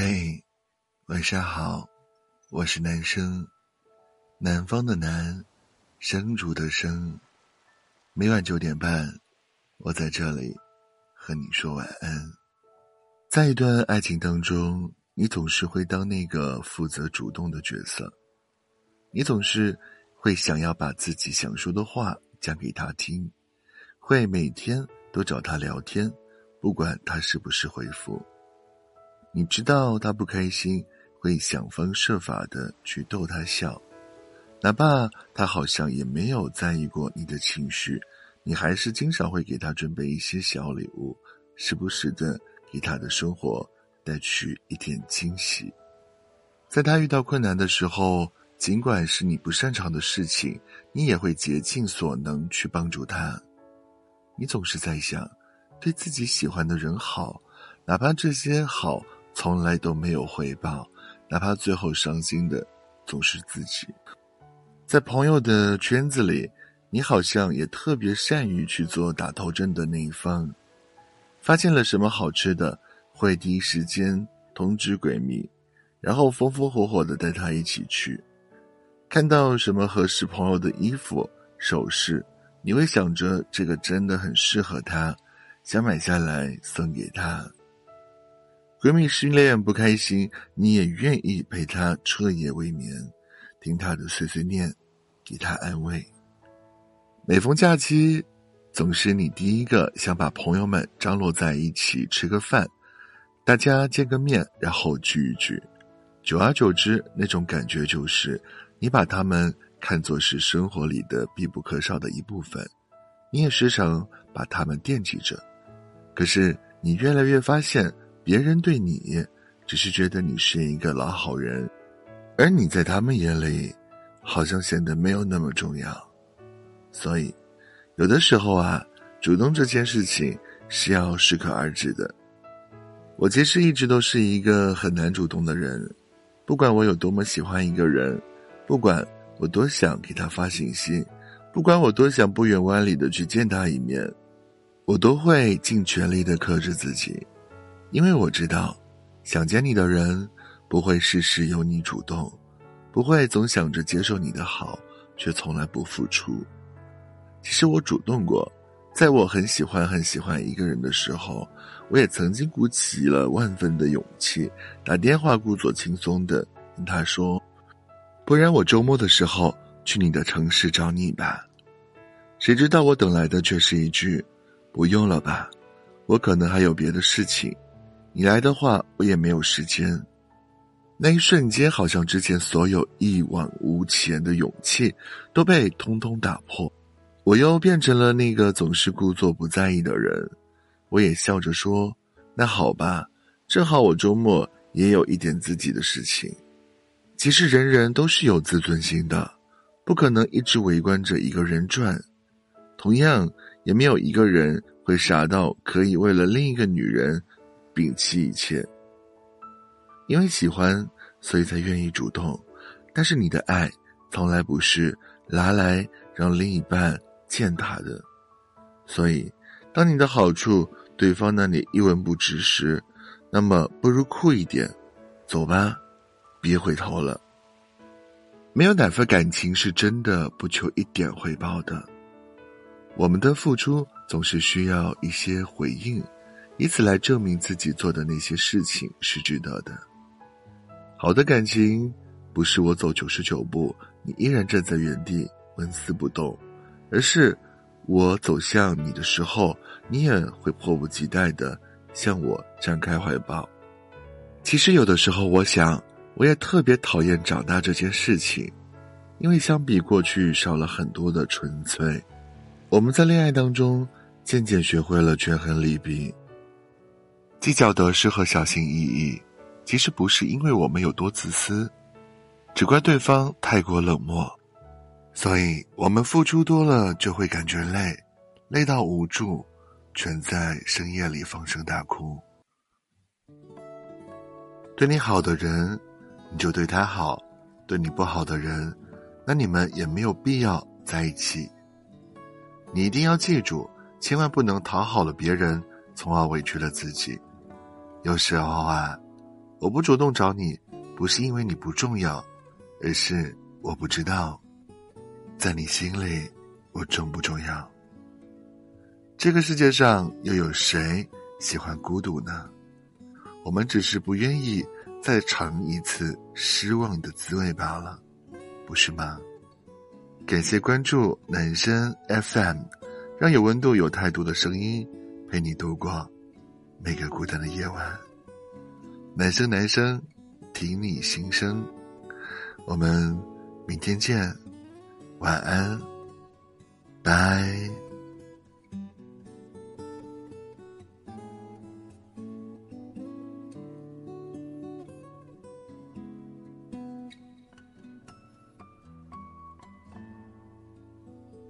嘿，晚上好，我是男生，南方的南，生竹的生。每晚九点半，我在这里和你说晚安。在一段爱情当中，你总是会当那个负责主动的角色，你总是会想要把自己想说的话讲给他听，会每天都找他聊天，不管他是不是回复。你知道他不开心，会想方设法的去逗他笑，哪怕他好像也没有在意过你的情绪，你还是经常会给他准备一些小礼物，时不时的给他的生活带去一点惊喜。在他遇到困难的时候，尽管是你不擅长的事情，你也会竭尽所能去帮助他。你总是在想，对自己喜欢的人好，哪怕这些好。从来都没有回报，哪怕最后伤心的总是自己。在朋友的圈子里，你好像也特别善于去做打头阵的那一方。发现了什么好吃的，会第一时间通知闺蜜，然后风风火火的带她一起去。看到什么合适朋友的衣服、首饰，你会想着这个真的很适合她，想买下来送给她。闺蜜失恋不开心，你也愿意陪她彻夜未眠，听她的碎碎念，给她安慰。每逢假期，总是你第一个想把朋友们张罗在一起吃个饭，大家见个面，然后聚一聚。久而久之，那种感觉就是你把他们看作是生活里的必不可少的一部分，你也时常把他们惦记着。可是你越来越发现。别人对你只是觉得你是一个老好人，而你在他们眼里好像显得没有那么重要。所以，有的时候啊，主动这件事情是要适可而止的。我其实一直都是一个很难主动的人，不管我有多么喜欢一个人，不管我多想给他发信息，不管我多想不远万里的去见他一面，我都会尽全力的克制自己。因为我知道，想见你的人不会事事由你主动，不会总想着接受你的好，却从来不付出。其实我主动过，在我很喜欢很喜欢一个人的时候，我也曾经鼓起了万分的勇气，打电话故作轻松的跟他说：“不然我周末的时候去你的城市找你吧。”谁知道我等来的却是一句：“不用了吧，我可能还有别的事情。”你来的话，我也没有时间。那一瞬间，好像之前所有一往无前的勇气都被通通打破。我又变成了那个总是故作不在意的人。我也笑着说：“那好吧，正好我周末也有一点自己的事情。”其实人人都是有自尊心的，不可能一直围观着一个人转。同样，也没有一个人会傻到可以为了另一个女人。摒弃一切，因为喜欢，所以才愿意主动。但是你的爱从来不是拿来让另一半践踏的。所以，当你的好处对方那里一文不值时，那么不如酷一点，走吧，别回头了。没有哪份感情是真的不求一点回报的。我们的付出总是需要一些回应。以此来证明自己做的那些事情是值得的。好的感情不是我走九十九步，你依然站在原地纹丝不动，而是我走向你的时候，你也会迫不及待的向我张开怀抱。其实有的时候，我想我也特别讨厌长大这件事情，因为相比过去少了很多的纯粹。我们在恋爱当中渐渐学会了权衡利弊。计较得失和小心翼翼，其实不是因为我们有多自私，只怪对方太过冷漠。所以我们付出多了就会感觉累，累到无助，全在深夜里放声大哭。对你好的人，你就对他好；对你不好的人，那你们也没有必要在一起。你一定要记住，千万不能讨好了别人，从而委屈了自己。有时候啊，我不主动找你，不是因为你不重要，而是我不知道，在你心里我重不重要。这个世界上又有谁喜欢孤独呢？我们只是不愿意再尝一次失望的滋味罢了，不是吗？感谢关注男生 FM，让有温度、有态度的声音陪你度过每个孤单的夜晚。男生男生，听你心声，我们明天见，晚安，拜。